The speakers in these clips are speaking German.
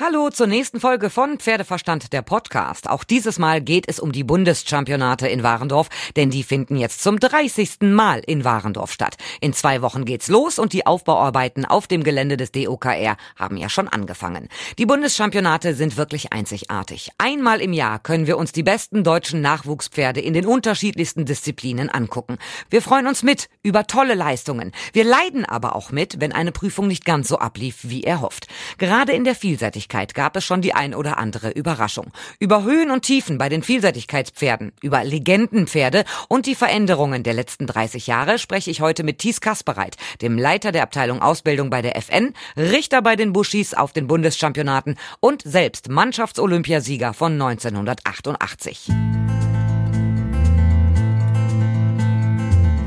Hallo zur nächsten Folge von Pferdeverstand der Podcast. Auch dieses Mal geht es um die Bundeschampionate in Warendorf, denn die finden jetzt zum 30. Mal in Warendorf statt. In zwei Wochen geht's los und die Aufbauarbeiten auf dem Gelände des DOKR haben ja schon angefangen. Die Bundeschampionate sind wirklich einzigartig. Einmal im Jahr können wir uns die besten deutschen Nachwuchspferde in den unterschiedlichsten Disziplinen angucken. Wir freuen uns mit über tolle Leistungen. Wir leiden aber auch mit, wenn eine Prüfung nicht ganz so ablief, wie er hofft. Gerade in der Vielseitigkeit Vielseitigkeit gab es schon die ein oder andere Überraschung. Über Höhen und Tiefen bei den Vielseitigkeitspferden, über Legendenpferde und die Veränderungen der letzten 30 Jahre spreche ich heute mit Thies Kaspereit, dem Leiter der Abteilung Ausbildung bei der FN, Richter bei den Buschis auf den Bundeschampionaten und selbst Mannschaftsolympiasieger von 1988.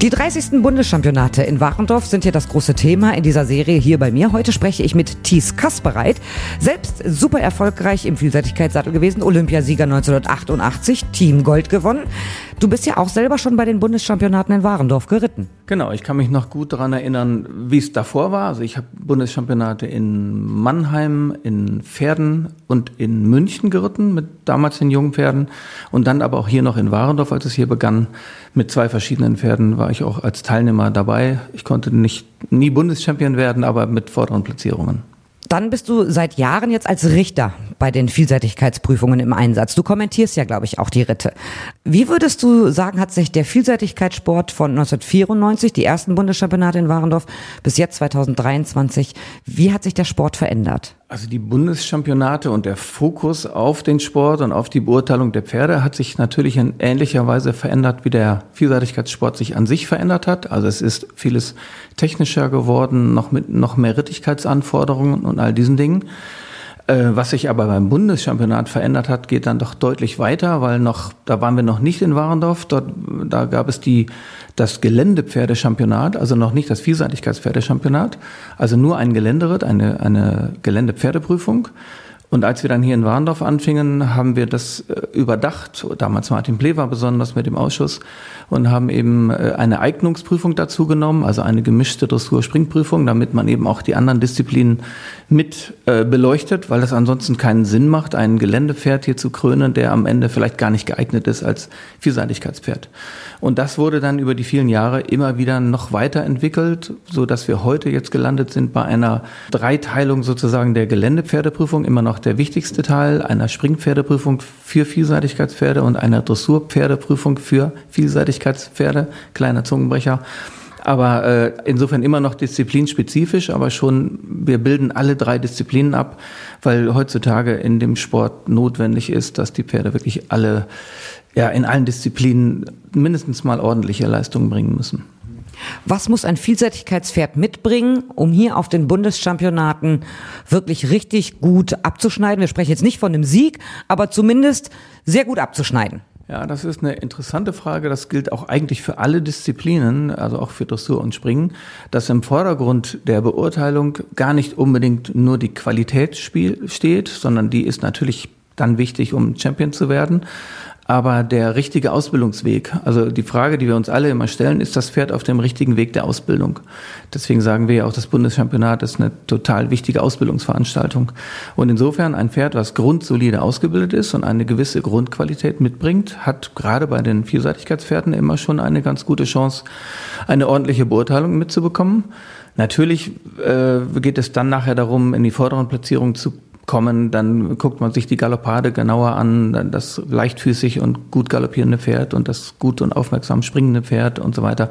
Die 30. Bundeschampionate in Warendorf sind ja das große Thema in dieser Serie hier bei mir. Heute spreche ich mit Thies Kaspereit, selbst super erfolgreich im Vielseitigkeitssattel gewesen, Olympiasieger 1988, Team Gold gewonnen. Du bist ja auch selber schon bei den Bundeschampionaten in Warendorf geritten. Genau, ich kann mich noch gut daran erinnern, wie es davor war. Also ich habe Bundeschampionate in Mannheim, in Pferden und in München geritten mit damals den jungen Pferden und dann aber auch hier noch in Warendorf, als es hier begann mit zwei verschiedenen Pferden war ich auch als Teilnehmer dabei. Ich konnte nicht nie Bundeschampion werden, aber mit vorderen Platzierungen. Dann bist du seit Jahren jetzt als Richter bei den Vielseitigkeitsprüfungen im Einsatz. Du kommentierst ja, glaube ich, auch die Ritte. Wie würdest du sagen, hat sich der Vielseitigkeitssport von 1994, die ersten Bundeschampionate in Warendorf, bis jetzt 2023, wie hat sich der Sport verändert? Also die Bundeschampionate und der Fokus auf den Sport und auf die Beurteilung der Pferde hat sich natürlich in ähnlicher Weise verändert, wie der Vielseitigkeitssport sich an sich verändert hat. Also es ist vieles technischer geworden, noch mit noch mehr Rittigkeitsanforderungen und all diesen Dingen. Äh, was sich aber beim Bundeschampionat verändert hat, geht dann doch deutlich weiter, weil noch, da waren wir noch nicht in Warendorf, dort, da gab es die das Geländepferdechampionat, also noch nicht das Vielseitigkeitspferdechampionat, also nur ein Geländeritt, eine, eine Geländepferdeprüfung. Und als wir dann hier in Warndorf anfingen, haben wir das äh, überdacht, damals Martin Plewa besonders mit dem Ausschuss, und haben eben äh, eine Eignungsprüfung dazu genommen, also eine gemischte Dressur-Springprüfung, damit man eben auch die anderen Disziplinen mit äh, beleuchtet, weil es ansonsten keinen Sinn macht, ein Geländepferd hier zu krönen, der am Ende vielleicht gar nicht geeignet ist als Vielseitigkeitspferd. Und das wurde dann über die vielen Jahre immer wieder noch weiterentwickelt, so dass wir heute jetzt gelandet sind bei einer Dreiteilung sozusagen der Geländepferdeprüfung, immer noch der wichtigste Teil, einer Springpferdeprüfung für Vielseitigkeitspferde und einer Dressurpferdeprüfung für Vielseitigkeitspferde, kleiner Zungenbrecher. Aber äh, insofern immer noch disziplinspezifisch, aber schon, wir bilden alle drei Disziplinen ab, weil heutzutage in dem Sport notwendig ist, dass die Pferde wirklich alle, ja, in allen Disziplinen mindestens mal ordentliche Leistungen bringen müssen. Was muss ein Vielseitigkeitspferd mitbringen, um hier auf den Bundeschampionaten wirklich richtig gut abzuschneiden? Wir sprechen jetzt nicht von einem Sieg, aber zumindest sehr gut abzuschneiden. Ja, das ist eine interessante Frage. Das gilt auch eigentlich für alle Disziplinen, also auch für Dressur und Springen, dass im Vordergrund der Beurteilung gar nicht unbedingt nur die Qualität steht, sondern die ist natürlich dann wichtig, um Champion zu werden aber der richtige Ausbildungsweg. Also die Frage, die wir uns alle immer stellen, ist das Pferd auf dem richtigen Weg der Ausbildung? Deswegen sagen wir ja auch, das Bundeschampionat ist eine total wichtige Ausbildungsveranstaltung. Und insofern ein Pferd, was grundsolide ausgebildet ist und eine gewisse Grundqualität mitbringt, hat gerade bei den Vielseitigkeitspferden immer schon eine ganz gute Chance, eine ordentliche Beurteilung mitzubekommen. Natürlich äh, geht es dann nachher darum, in die vorderen Platzierungen zu kommen, dann guckt man sich die Galoppade genauer an, das leichtfüßig und gut galoppierende Pferd und das gut und aufmerksam springende Pferd und so weiter,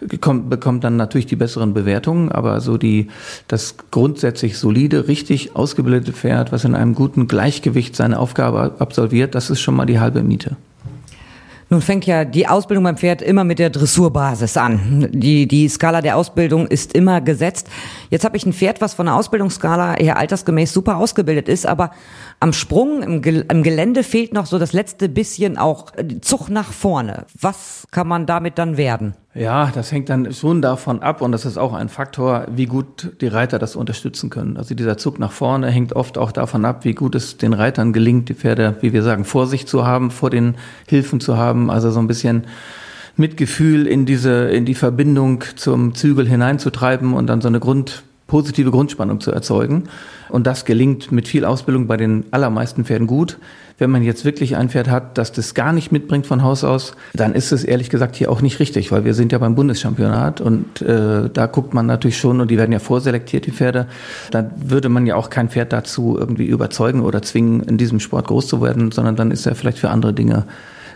bekommt, bekommt dann natürlich die besseren Bewertungen, aber so die, das grundsätzlich solide, richtig ausgebildete Pferd, was in einem guten Gleichgewicht seine Aufgabe absolviert, das ist schon mal die halbe Miete. Nun fängt ja die Ausbildung beim Pferd immer mit der Dressurbasis an. Die, die Skala der Ausbildung ist immer gesetzt. Jetzt habe ich ein Pferd, was von der Ausbildungsskala her altersgemäß super ausgebildet ist, aber am Sprung, im, im Gelände fehlt noch so das letzte bisschen auch Zug nach vorne. Was kann man damit dann werden? Ja, das hängt dann schon davon ab und das ist auch ein Faktor, wie gut die Reiter das unterstützen können. Also dieser Zug nach vorne hängt oft auch davon ab, wie gut es den Reitern gelingt, die Pferde, wie wir sagen, vor sich zu haben, vor den Hilfen zu haben. Also so ein bisschen Mitgefühl in diese, in die Verbindung zum Zügel hineinzutreiben und dann so eine Grund positive Grundspannung zu erzeugen. Und das gelingt mit viel Ausbildung bei den allermeisten Pferden gut. Wenn man jetzt wirklich ein Pferd hat, das das gar nicht mitbringt von Haus aus, dann ist es ehrlich gesagt hier auch nicht richtig, weil wir sind ja beim Bundeschampionat und äh, da guckt man natürlich schon, und die werden ja vorselektiert, die Pferde, da würde man ja auch kein Pferd dazu irgendwie überzeugen oder zwingen, in diesem Sport groß zu werden, sondern dann ist er vielleicht für andere Dinge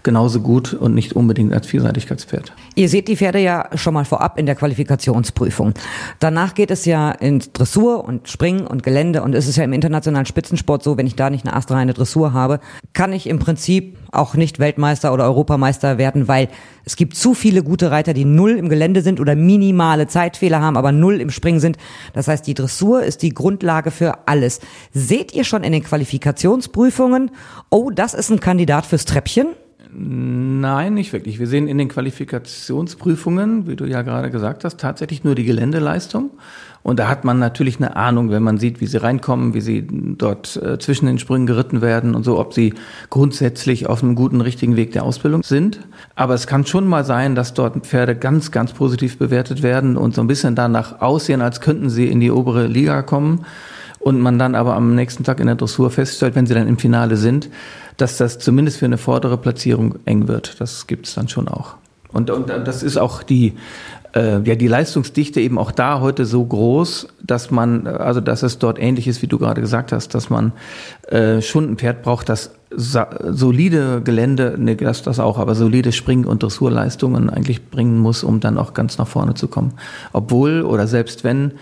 genauso gut und nicht unbedingt als Vielseitigkeitspferd. Ihr seht die Pferde ja schon mal vorab in der Qualifikationsprüfung. Danach geht es ja ins Dressur und Springen und Gelände und es ist ja im internationalen Spitzensport so, wenn ich da nicht eine astreine Dressur habe, kann ich im Prinzip auch nicht Weltmeister oder Europameister werden, weil es gibt zu viele gute Reiter, die null im Gelände sind oder minimale Zeitfehler haben, aber null im Springen sind. Das heißt, die Dressur ist die Grundlage für alles. Seht ihr schon in den Qualifikationsprüfungen, oh, das ist ein Kandidat fürs Treppchen? Nein, nicht wirklich. Wir sehen in den Qualifikationsprüfungen, wie du ja gerade gesagt hast, tatsächlich nur die Geländeleistung. Und da hat man natürlich eine Ahnung, wenn man sieht, wie sie reinkommen, wie sie dort äh, zwischen den Sprüngen geritten werden und so, ob sie grundsätzlich auf einem guten, richtigen Weg der Ausbildung sind. Aber es kann schon mal sein, dass dort Pferde ganz, ganz positiv bewertet werden und so ein bisschen danach aussehen, als könnten sie in die obere Liga kommen. Und man dann aber am nächsten Tag in der Dressur feststellt, wenn sie dann im Finale sind, dass das zumindest für eine vordere Platzierung eng wird. Das gibt es dann schon auch. Und, und das ist auch die, äh, ja, die Leistungsdichte eben auch da heute so groß, dass man, also dass es dort ähnlich ist, wie du gerade gesagt hast, dass man äh, schon ein Pferd braucht, das solide Gelände, ne, das, das auch, aber solide Spring- und Dressurleistungen eigentlich bringen muss, um dann auch ganz nach vorne zu kommen. Obwohl oder selbst wenn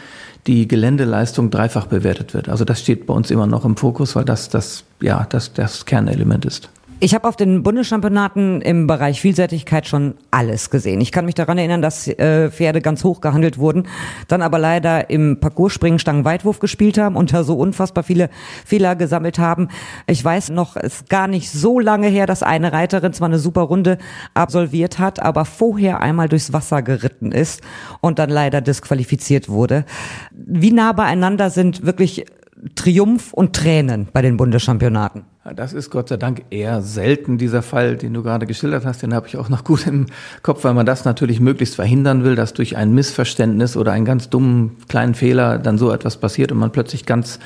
die Geländeleistung dreifach bewertet wird. Also das steht bei uns immer noch im Fokus, weil das das ja das das Kernelement ist. Ich habe auf den Bundeschampionaten im Bereich Vielseitigkeit schon alles gesehen. Ich kann mich daran erinnern, dass äh, Pferde ganz hoch gehandelt wurden, dann aber leider im Parcours-Springen Stangenweitwurf gespielt haben und da so unfassbar viele Fehler gesammelt haben. Ich weiß noch, es ist gar nicht so lange her, dass eine Reiterin zwar eine super Runde absolviert hat, aber vorher einmal durchs Wasser geritten ist und dann leider disqualifiziert wurde. Wie nah beieinander sind wirklich Triumph und Tränen bei den Bundeschampionaten? Das ist Gott sei Dank eher selten, dieser Fall, den du gerade geschildert hast. Den habe ich auch noch gut im Kopf, weil man das natürlich möglichst verhindern will, dass durch ein Missverständnis oder einen ganz dummen kleinen Fehler dann so etwas passiert und man plötzlich ganz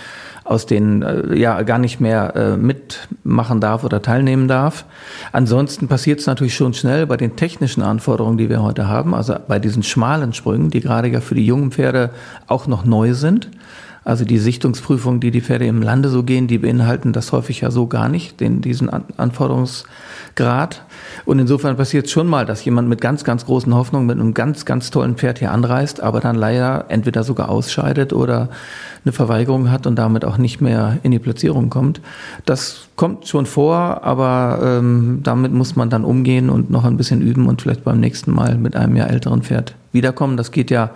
aus den äh, ja gar nicht mehr äh, mitmachen darf oder teilnehmen darf. Ansonsten passiert es natürlich schon schnell bei den technischen Anforderungen, die wir heute haben, also bei diesen schmalen Sprüngen, die gerade ja für die jungen Pferde auch noch neu sind. Also die Sichtungsprüfungen, die die Pferde im Lande so gehen, die beinhalten das häufig ja so gar nicht, den, diesen Anforderungsgrad. Und insofern passiert es schon mal, dass jemand mit ganz, ganz großen Hoffnungen mit einem ganz, ganz tollen Pferd hier anreist, aber dann leider entweder sogar ausscheidet oder eine Verweigerung hat und damit auch nicht mehr in die Platzierung kommt. Das kommt schon vor, aber ähm, damit muss man dann umgehen und noch ein bisschen üben und vielleicht beim nächsten Mal mit einem Jahr älteren Pferd wiederkommen. Das geht ja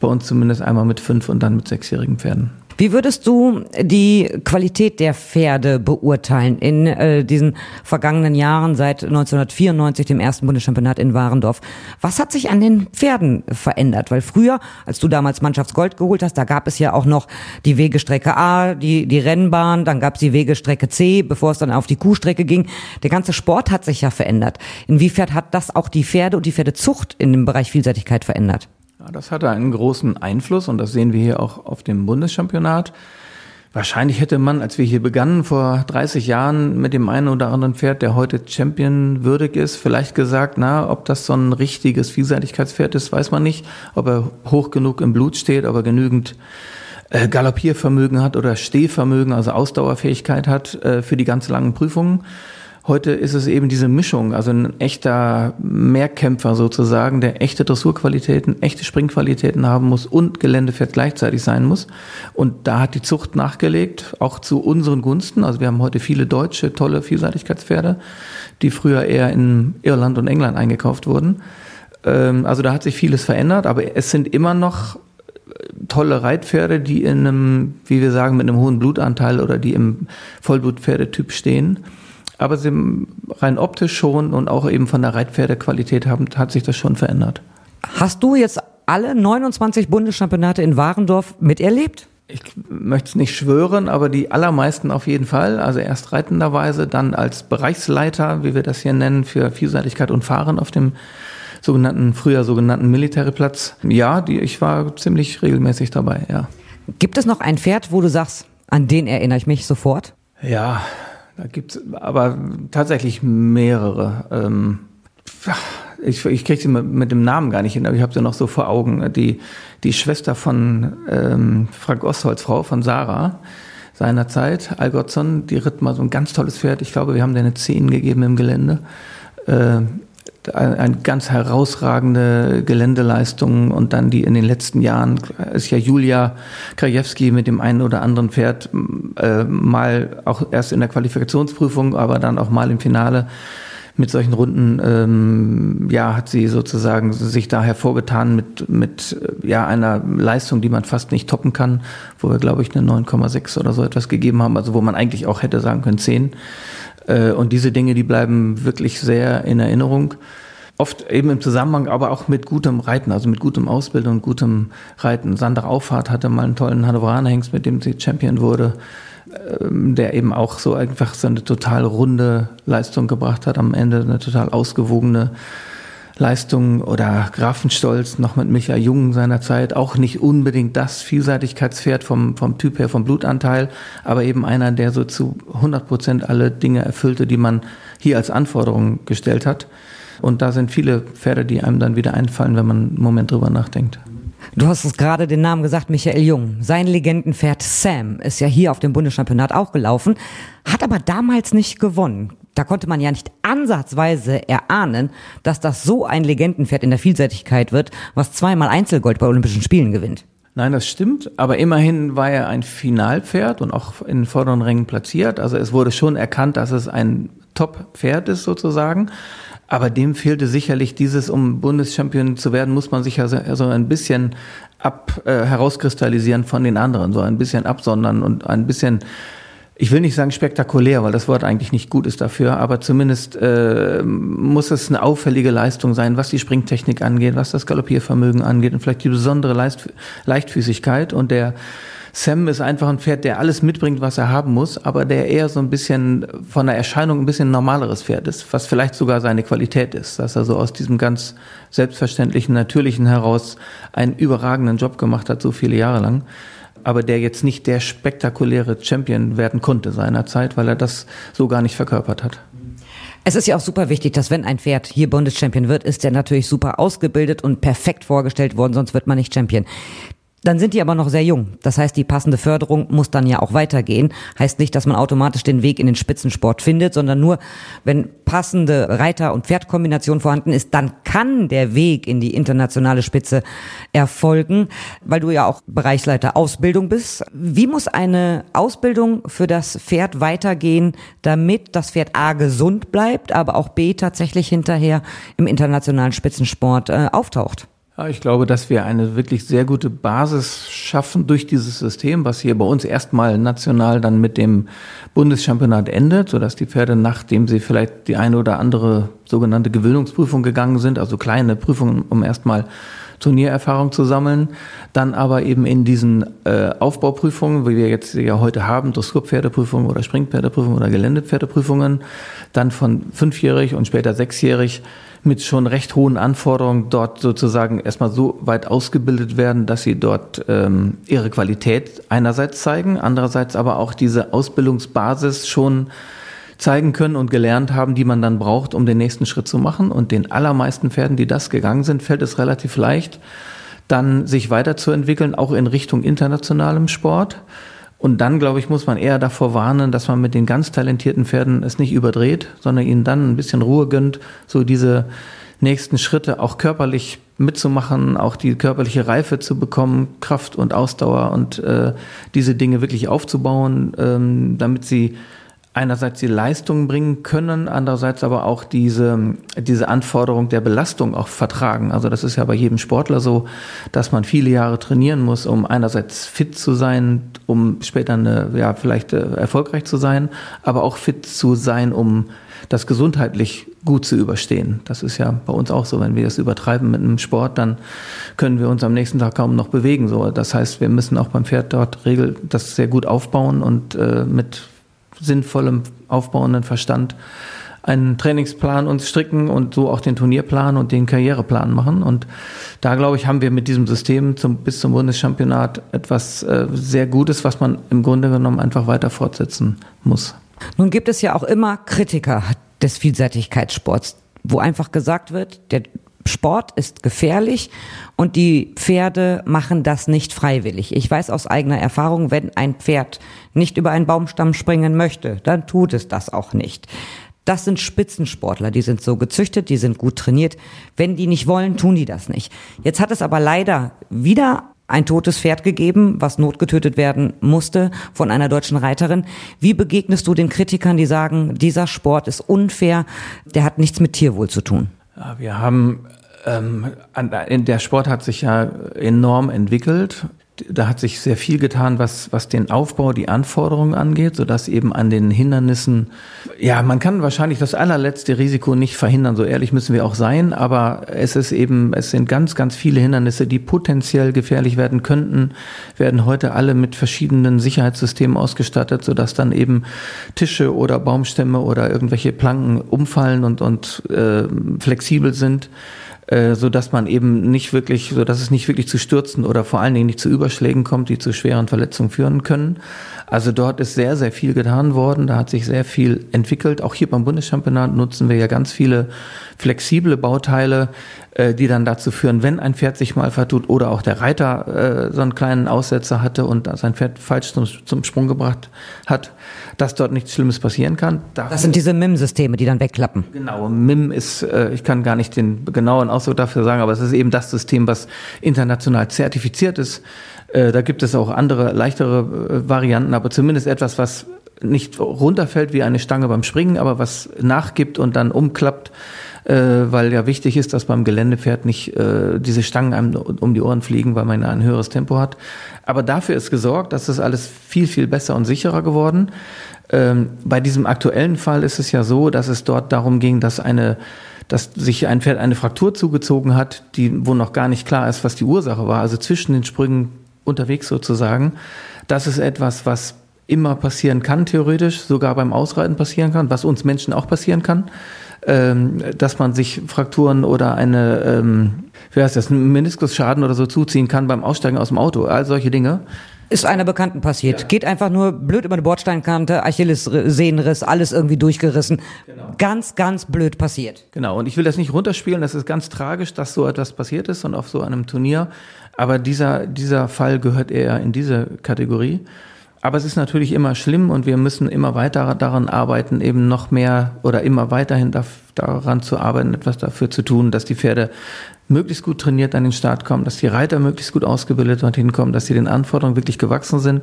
bei uns zumindest einmal mit fünf und dann mit sechsjährigen Pferden. Wie würdest du die Qualität der Pferde beurteilen in äh, diesen vergangenen Jahren seit 1994, dem ersten Bundeschampionat in Warendorf? Was hat sich an den Pferden verändert? Weil früher, als du damals Mannschaftsgold geholt hast, da gab es ja auch noch die Wegestrecke A, die, die Rennbahn, dann gab es die Wegestrecke C, bevor es dann auf die Kuhstrecke ging. Der ganze Sport hat sich ja verändert. Inwiefern hat das auch die Pferde und die Pferdezucht in dem Bereich Vielseitigkeit verändert? Ja, das hatte einen großen Einfluss und das sehen wir hier auch auf dem Bundeschampionat. Wahrscheinlich hätte man, als wir hier begannen, vor 30 Jahren mit dem einen oder anderen Pferd, der heute Champion würdig ist, vielleicht gesagt, na, ob das so ein richtiges Vielseitigkeitspferd ist, weiß man nicht. Ob er hoch genug im Blut steht, ob er genügend äh, Galoppiervermögen hat oder Stehvermögen, also Ausdauerfähigkeit hat äh, für die ganz langen Prüfungen. Heute ist es eben diese Mischung, also ein echter Mehrkämpfer sozusagen, der echte Dressurqualitäten, echte Springqualitäten haben muss und Geländepferd gleichzeitig sein muss. Und da hat die Zucht nachgelegt, auch zu unseren Gunsten. Also wir haben heute viele deutsche, tolle Vielseitigkeitspferde, die früher eher in Irland und England eingekauft wurden. Ähm, also da hat sich vieles verändert, aber es sind immer noch tolle Reitpferde, die in einem, wie wir sagen, mit einem hohen Blutanteil oder die im Vollblutpferdetyp stehen aber sie rein optisch schon und auch eben von der Reitpferdequalität haben, hat sich das schon verändert. Hast du jetzt alle 29 Bundeschampionate in Warendorf miterlebt? Ich möchte es nicht schwören, aber die allermeisten auf jeden Fall. Also erst reitenderweise, dann als Bereichsleiter, wie wir das hier nennen, für Vielseitigkeit und Fahren auf dem sogenannten, früher sogenannten Militärplatz. Ja, die, ich war ziemlich regelmäßig dabei, ja. Gibt es noch ein Pferd, wo du sagst, an den erinnere ich mich sofort? Ja, da gibt es aber tatsächlich mehrere. Ähm, ich, ich kriege sie mit dem Namen gar nicht hin, aber ich habe sie noch so vor Augen. Die, die Schwester von ähm, Frank Ostholz, Frau von Sarah, seinerzeit, Algotzon, die ritt mal so ein ganz tolles Pferd. Ich glaube, wir haben dir eine 10 gegeben im Gelände. Äh, eine ganz herausragende Geländeleistung und dann die in den letzten Jahren ist ja Julia Krajewski mit dem einen oder anderen Pferd äh, mal auch erst in der Qualifikationsprüfung, aber dann auch mal im Finale mit solchen Runden, ähm, ja, hat sie sozusagen sich da hervorgetan mit, mit ja, einer Leistung, die man fast nicht toppen kann, wo wir, glaube ich, eine 9,6 oder so etwas gegeben haben, also wo man eigentlich auch hätte sagen können 10. Äh, und diese Dinge, die bleiben wirklich sehr in Erinnerung. Oft eben im Zusammenhang, aber auch mit gutem Reiten, also mit gutem Ausbildung und gutem Reiten. Sandra Auffahrt hatte mal einen tollen Hannoveraner Hengst, mit dem sie Champion wurde, ähm, der eben auch so einfach so eine total runde Leistung gebracht hat, am Ende eine total ausgewogene Leistung oder Grafenstolz noch mit Michael Jung seiner Zeit auch nicht unbedingt das Vielseitigkeitspferd vom, vom Typ her, vom Blutanteil, aber eben einer, der so zu 100 Prozent alle Dinge erfüllte, die man hier als Anforderung gestellt hat. Und da sind viele Pferde, die einem dann wieder einfallen, wenn man einen Moment drüber nachdenkt. Du hast es gerade den Namen gesagt, Michael Jung. Sein Legendenpferd Sam ist ja hier auf dem Bundeschampionat auch gelaufen, hat aber damals nicht gewonnen. Da konnte man ja nicht ansatzweise erahnen, dass das so ein Legendenpferd in der Vielseitigkeit wird, was zweimal Einzelgold bei Olympischen Spielen gewinnt. Nein, das stimmt, aber immerhin war er ein Finalpferd und auch in den vorderen Rängen platziert. Also es wurde schon erkannt, dass es ein Top-Pferd ist sozusagen. Aber dem fehlte sicherlich dieses, um Bundeschampion zu werden, muss man sich ja so ein bisschen ab äh, herauskristallisieren von den anderen, so ein bisschen absondern und ein bisschen ich will nicht sagen spektakulär, weil das Wort eigentlich nicht gut ist dafür, aber zumindest äh, muss es eine auffällige Leistung sein, was die Springtechnik angeht, was das Galoppiervermögen angeht und vielleicht die besondere Leist Leichtfüßigkeit. Und der Sam ist einfach ein Pferd, der alles mitbringt, was er haben muss, aber der eher so ein bisschen von der Erscheinung ein bisschen normaleres Pferd ist, was vielleicht sogar seine Qualität ist, dass er so aus diesem ganz selbstverständlichen, natürlichen heraus einen überragenden Job gemacht hat, so viele Jahre lang aber der jetzt nicht der spektakuläre Champion werden konnte seinerzeit, weil er das so gar nicht verkörpert hat. Es ist ja auch super wichtig, dass wenn ein Pferd hier Bundeschampion wird, ist der natürlich super ausgebildet und perfekt vorgestellt worden, sonst wird man nicht Champion. Dann sind die aber noch sehr jung. Das heißt, die passende Förderung muss dann ja auch weitergehen. Heißt nicht, dass man automatisch den Weg in den Spitzensport findet, sondern nur, wenn passende Reiter- und Pferdkombination vorhanden ist, dann kann der Weg in die internationale Spitze erfolgen, weil du ja auch Bereichsleiter Ausbildung bist. Wie muss eine Ausbildung für das Pferd weitergehen, damit das Pferd A gesund bleibt, aber auch B tatsächlich hinterher im internationalen Spitzensport äh, auftaucht? Ja, ich glaube, dass wir eine wirklich sehr gute Basis schaffen durch dieses System, was hier bei uns erstmal national dann mit dem Bundeschampionat endet, sodass die Pferde, nachdem sie vielleicht die eine oder andere sogenannte Gewöhnungsprüfung gegangen sind, also kleine Prüfungen, um erstmal Turniererfahrung zu sammeln, dann aber eben in diesen äh, Aufbauprüfungen, wie wir jetzt ja heute haben, Dressurpferdeprüfungen oder Springpferdeprüfungen oder Geländepferdeprüfungen, dann von fünfjährig und später sechsjährig mit schon recht hohen Anforderungen dort sozusagen erstmal so weit ausgebildet werden, dass sie dort ähm, ihre Qualität einerseits zeigen, andererseits aber auch diese Ausbildungsbasis schon zeigen können und gelernt haben, die man dann braucht, um den nächsten Schritt zu machen. Und den allermeisten Pferden, die das gegangen sind, fällt es relativ leicht, dann sich weiterzuentwickeln, auch in Richtung internationalem Sport. Und dann, glaube ich, muss man eher davor warnen, dass man mit den ganz talentierten Pferden es nicht überdreht, sondern ihnen dann ein bisschen Ruhe gönnt, so diese nächsten Schritte auch körperlich mitzumachen, auch die körperliche Reife zu bekommen, Kraft und Ausdauer und äh, diese Dinge wirklich aufzubauen, ähm, damit sie einerseits die Leistung bringen können, andererseits aber auch diese, diese Anforderung der Belastung auch vertragen. Also das ist ja bei jedem Sportler so, dass man viele Jahre trainieren muss, um einerseits fit zu sein, um später eine, ja, vielleicht äh, erfolgreich zu sein, aber auch fit zu sein, um das gesundheitlich gut zu überstehen. Das ist ja bei uns auch so. Wenn wir das übertreiben mit einem Sport, dann können wir uns am nächsten Tag kaum noch bewegen. So, das heißt, wir müssen auch beim Pferd dort regel das sehr gut aufbauen und äh, mit sinnvollem, aufbauenden Verstand einen Trainingsplan uns stricken und so auch den Turnierplan und den Karriereplan machen. Und da, glaube ich, haben wir mit diesem System zum, bis zum Bundeschampionat etwas äh, sehr Gutes, was man im Grunde genommen einfach weiter fortsetzen muss. Nun gibt es ja auch immer Kritiker des Vielseitigkeitssports, wo einfach gesagt wird, der Sport ist gefährlich und die Pferde machen das nicht freiwillig. Ich weiß aus eigener Erfahrung, wenn ein Pferd nicht über einen Baumstamm springen möchte, dann tut es das auch nicht. Das sind Spitzensportler, die sind so gezüchtet, die sind gut trainiert. Wenn die nicht wollen, tun die das nicht. Jetzt hat es aber leider wieder ein totes Pferd gegeben, was notgetötet werden musste von einer deutschen Reiterin. Wie begegnest du den Kritikern, die sagen, dieser Sport ist unfair, der hat nichts mit Tierwohl zu tun? Wir haben ähm, der Sport hat sich ja enorm entwickelt da hat sich sehr viel getan, was, was den Aufbau, die Anforderungen angeht, sodass eben an den Hindernissen, ja, man kann wahrscheinlich das allerletzte Risiko nicht verhindern, so ehrlich müssen wir auch sein, aber es ist eben, es sind ganz, ganz viele Hindernisse, die potenziell gefährlich werden könnten, werden heute alle mit verschiedenen Sicherheitssystemen ausgestattet, sodass dann eben Tische oder Baumstämme oder irgendwelche Planken umfallen und, und äh, flexibel sind äh, so dass man eben nicht wirklich, so dass es nicht wirklich zu Stürzen oder vor allen Dingen nicht zu Überschlägen kommt, die zu schweren Verletzungen führen können. Also dort ist sehr, sehr viel getan worden. Da hat sich sehr viel entwickelt. Auch hier beim Bundeschampionat nutzen wir ja ganz viele flexible Bauteile, äh, die dann dazu führen, wenn ein Pferd sich mal vertut oder auch der Reiter äh, so einen kleinen Aussetzer hatte und sein Pferd falsch zum, zum Sprung gebracht hat, dass dort nichts Schlimmes passieren kann. Dafür das sind diese MIM-Systeme, die dann wegklappen. Genau, MIM ist, äh, ich kann gar nicht den genauen Ausdruck dafür sagen, aber es ist eben das System, was international zertifiziert ist äh, da gibt es auch andere, leichtere äh, Varianten, aber zumindest etwas, was nicht runterfällt wie eine Stange beim Springen, aber was nachgibt und dann umklappt, äh, weil ja wichtig ist, dass beim Geländepferd nicht äh, diese Stangen einem um die Ohren fliegen, weil man ein höheres Tempo hat. Aber dafür ist gesorgt, dass das alles viel, viel besser und sicherer geworden. Ähm, bei diesem aktuellen Fall ist es ja so, dass es dort darum ging, dass eine dass sich ein Pferd eine Fraktur zugezogen hat, die, wo noch gar nicht klar ist, was die Ursache war. Also zwischen den Sprüngen unterwegs sozusagen. Das ist etwas, was immer passieren kann, theoretisch, sogar beim Ausreiten passieren kann, was uns Menschen auch passieren kann, ähm, dass man sich Frakturen oder eine, ähm, wie heißt das, einen Meniskusschaden oder so zuziehen kann beim Aussteigen aus dem Auto, all solche Dinge. Ist einer Bekannten passiert. Ja. Geht einfach nur blöd über eine Bordsteinkante, Achillessehnenriss, alles irgendwie durchgerissen. Genau. Ganz, ganz blöd passiert. Genau. Und ich will das nicht runterspielen. Das ist ganz tragisch, dass so etwas passiert ist und auf so einem Turnier. Aber dieser, dieser Fall gehört eher in diese Kategorie. Aber es ist natürlich immer schlimm und wir müssen immer weiter daran arbeiten, eben noch mehr oder immer weiterhin daran zu arbeiten, etwas dafür zu tun, dass die Pferde möglichst gut trainiert an den Start kommen, dass die Reiter möglichst gut ausgebildet dorthin kommen, dass sie den Anforderungen wirklich gewachsen sind,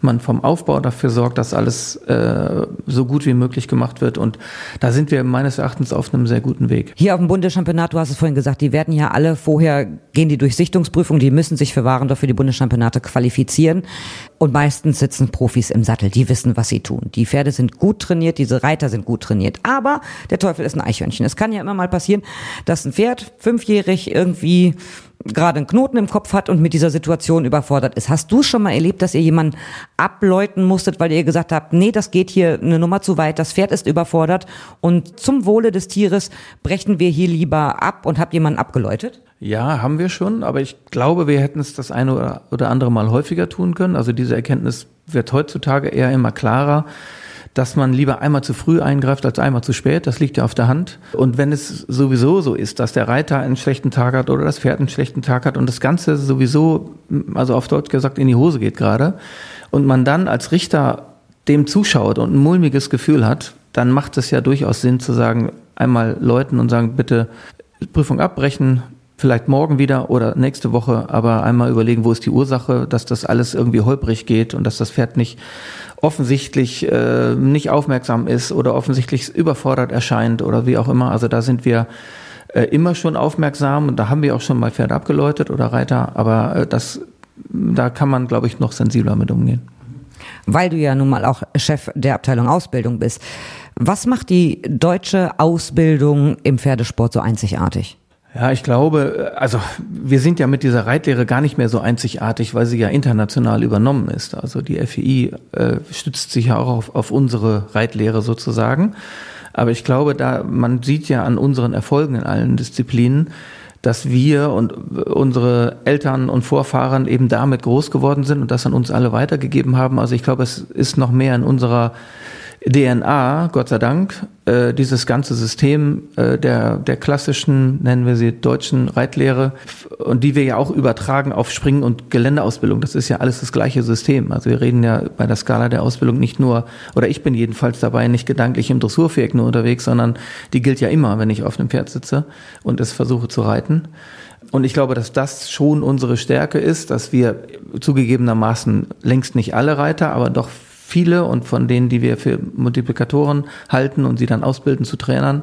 man vom Aufbau dafür sorgt, dass alles äh, so gut wie möglich gemacht wird und da sind wir meines Erachtens auf einem sehr guten Weg. Hier auf dem Bundeschampionat, du hast es vorhin gesagt, die werden ja alle vorher, gehen die Durchsichtungsprüfung, die müssen sich für Warendorf für die Bundeschampionate qualifizieren und meistens sitzen Profis im Sattel, die wissen, was sie tun. Die Pferde sind gut trainiert, diese Reiter sind gut trainiert, aber der Teufel ist ein Eichhörnchen. Es kann ja immer mal passieren, dass ein Pferd fünfjährig irgendwie gerade einen Knoten im Kopf hat und mit dieser Situation überfordert ist. Hast du schon mal erlebt, dass ihr jemanden abläuten musstet, weil ihr gesagt habt, nee, das geht hier eine Nummer zu weit, das Pferd ist überfordert und zum Wohle des Tieres brechen wir hier lieber ab und habt jemanden abgeläutet? Ja, haben wir schon, aber ich glaube, wir hätten es das eine oder andere Mal häufiger tun können. Also diese Erkenntnis wird heutzutage eher immer klarer dass man lieber einmal zu früh eingreift als einmal zu spät. Das liegt ja auf der Hand. Und wenn es sowieso so ist, dass der Reiter einen schlechten Tag hat oder das Pferd einen schlechten Tag hat und das Ganze sowieso, also auf Deutsch gesagt, in die Hose geht gerade und man dann als Richter dem zuschaut und ein mulmiges Gefühl hat, dann macht es ja durchaus Sinn zu sagen, einmal läuten und sagen, bitte Prüfung abbrechen, vielleicht morgen wieder oder nächste Woche, aber einmal überlegen, wo ist die Ursache, dass das alles irgendwie holprig geht und dass das Pferd nicht offensichtlich äh, nicht aufmerksam ist oder offensichtlich überfordert erscheint oder wie auch immer. Also da sind wir äh, immer schon aufmerksam und da haben wir auch schon mal Pferde abgeläutet oder Reiter, aber äh, das, da kann man, glaube ich, noch sensibler mit umgehen. Weil du ja nun mal auch Chef der Abteilung Ausbildung bist. Was macht die deutsche Ausbildung im Pferdesport so einzigartig? Ja, ich glaube, also wir sind ja mit dieser Reitlehre gar nicht mehr so einzigartig, weil sie ja international übernommen ist. Also die FEI äh, stützt sich ja auch auf, auf unsere Reitlehre sozusagen. Aber ich glaube, da man sieht ja an unseren Erfolgen in allen Disziplinen, dass wir und unsere Eltern und Vorfahren eben damit groß geworden sind und das an uns alle weitergegeben haben. Also ich glaube, es ist noch mehr in unserer DNA, Gott sei Dank, äh, dieses ganze System äh, der, der klassischen, nennen wir sie, deutschen Reitlehre und die wir ja auch übertragen auf Springen- und Geländeausbildung. Das ist ja alles das gleiche System. Also wir reden ja bei der Skala der Ausbildung nicht nur, oder ich bin jedenfalls dabei nicht gedanklich im Dressurviereck nur unterwegs, sondern die gilt ja immer, wenn ich auf einem Pferd sitze und es versuche zu reiten. Und ich glaube, dass das schon unsere Stärke ist, dass wir zugegebenermaßen längst nicht alle Reiter, aber doch viele und von denen, die wir für Multiplikatoren halten und sie dann ausbilden zu Trainern,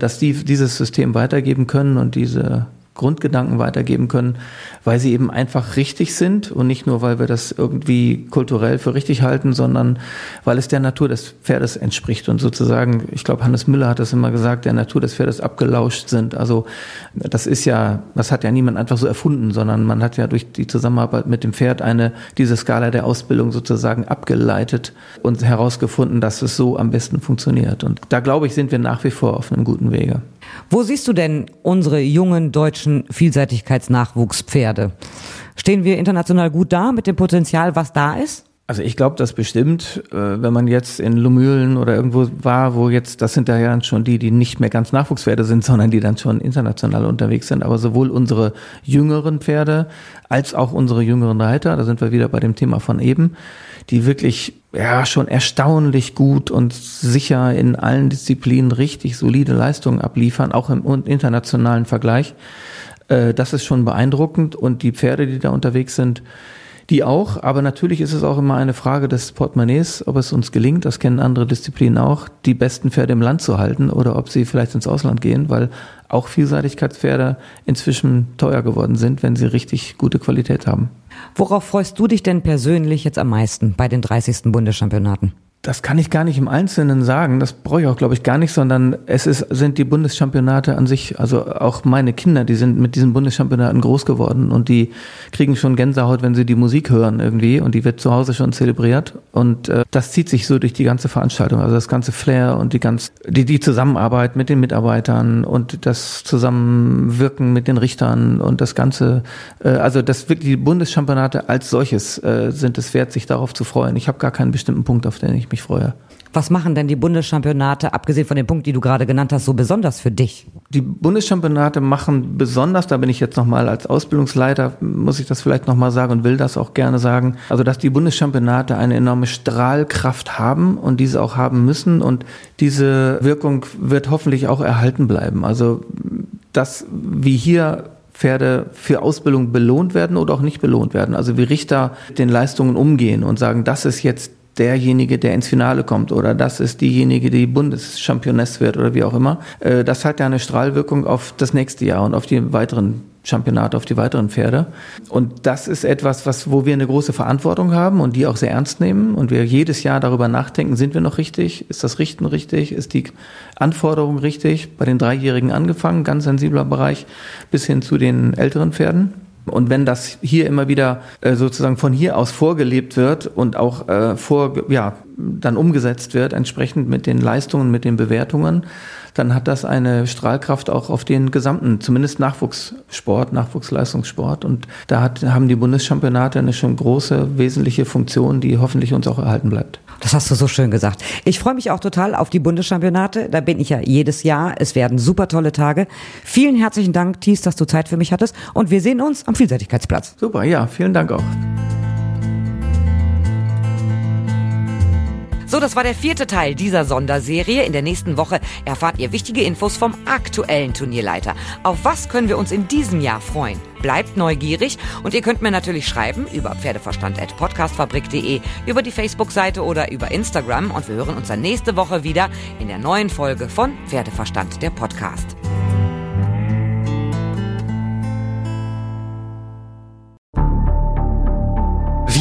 dass die dieses System weitergeben können und diese Grundgedanken weitergeben können, weil sie eben einfach richtig sind und nicht nur, weil wir das irgendwie kulturell für richtig halten, sondern weil es der Natur des Pferdes entspricht und sozusagen, ich glaube, Hannes Müller hat das immer gesagt, der Natur des Pferdes abgelauscht sind. Also das ist ja, das hat ja niemand einfach so erfunden, sondern man hat ja durch die Zusammenarbeit mit dem Pferd eine, diese Skala der Ausbildung sozusagen abgeleitet und herausgefunden, dass es so am besten funktioniert. Und da glaube ich, sind wir nach wie vor auf einem guten Wege. Wo siehst du denn unsere jungen deutschen Vielseitigkeitsnachwuchspferde? Stehen wir international gut da mit dem Potenzial, was da ist? Also ich glaube, das bestimmt, äh, wenn man jetzt in Lumülen oder irgendwo war, wo jetzt, das sind da ja schon die, die nicht mehr ganz Nachwuchspferde sind, sondern die dann schon international unterwegs sind. Aber sowohl unsere jüngeren Pferde als auch unsere jüngeren Reiter, da sind wir wieder bei dem Thema von eben, die wirklich ja schon erstaunlich gut und sicher in allen Disziplinen richtig solide Leistungen abliefern, auch im internationalen Vergleich. Äh, das ist schon beeindruckend und die Pferde, die da unterwegs sind, die auch, aber natürlich ist es auch immer eine Frage des Portemonnaies, ob es uns gelingt, das kennen andere Disziplinen auch, die besten Pferde im Land zu halten oder ob sie vielleicht ins Ausland gehen, weil auch Vielseitigkeitspferde inzwischen teuer geworden sind, wenn sie richtig gute Qualität haben. Worauf freust du dich denn persönlich jetzt am meisten bei den 30. Bundeschampionaten? Das kann ich gar nicht im Einzelnen sagen. Das brauche ich auch, glaube ich, gar nicht, sondern es ist, sind die Bundeschampionate an sich, also auch meine Kinder, die sind mit diesen Bundeschampionaten groß geworden und die kriegen schon Gänsehaut, wenn sie die Musik hören irgendwie und die wird zu Hause schon zelebriert und äh, das zieht sich so durch die ganze Veranstaltung, also das ganze Flair und die ganz, die, die Zusammenarbeit mit den Mitarbeitern und das Zusammenwirken mit den Richtern und das ganze, äh, also das wirklich die Bundeschampionate als solches äh, sind es wert, sich darauf zu freuen. Ich habe gar keinen bestimmten Punkt, auf den ich mich freue. Was machen denn die Bundeschampionate, abgesehen von dem Punkt, die du gerade genannt hast, so besonders für dich? Die Bundeschampionate machen besonders, da bin ich jetzt nochmal als Ausbildungsleiter, muss ich das vielleicht nochmal sagen und will das auch gerne sagen, also dass die Bundeschampionate eine enorme Strahlkraft haben und diese auch haben müssen und diese Wirkung wird hoffentlich auch erhalten bleiben. Also dass wie hier Pferde für Ausbildung belohnt werden oder auch nicht belohnt werden. Also wie Richter den Leistungen umgehen und sagen, das ist jetzt derjenige, der ins Finale kommt oder das ist diejenige, die Bundeschampioness wird oder wie auch immer. Äh, das hat ja eine Strahlwirkung auf das nächste Jahr und auf die weiteren Championate, auf die weiteren Pferde. Und das ist etwas, was, wo wir eine große Verantwortung haben und die auch sehr ernst nehmen und wir jedes Jahr darüber nachdenken, sind wir noch richtig? Ist das Richten richtig? Ist die Anforderung richtig? Bei den Dreijährigen angefangen, ganz sensibler Bereich, bis hin zu den älteren Pferden. Und wenn das hier immer wieder äh, sozusagen von hier aus vorgelebt wird und auch äh, vor, ja, dann umgesetzt wird, entsprechend mit den Leistungen, mit den Bewertungen, dann hat das eine Strahlkraft auch auf den gesamten, zumindest Nachwuchssport, Nachwuchsleistungssport. Und da hat, haben die Bundeschampionate eine schon große, wesentliche Funktion, die hoffentlich uns auch erhalten bleibt. Das hast du so schön gesagt. Ich freue mich auch total auf die Bundeschampionate. Da bin ich ja jedes Jahr. Es werden super tolle Tage. Vielen herzlichen Dank, Thies, dass du Zeit für mich hattest. Und wir sehen uns am Vielseitigkeitsplatz. Super, ja, vielen Dank auch. So, das war der vierte Teil dieser Sonderserie. In der nächsten Woche erfahrt ihr wichtige Infos vom aktuellen Turnierleiter. Auf was können wir uns in diesem Jahr freuen? Bleibt neugierig und ihr könnt mir natürlich schreiben über pferdeverstand.podcastfabrik.de, über die Facebook-Seite oder über Instagram und wir hören uns dann nächste Woche wieder in der neuen Folge von Pferdeverstand, der Podcast.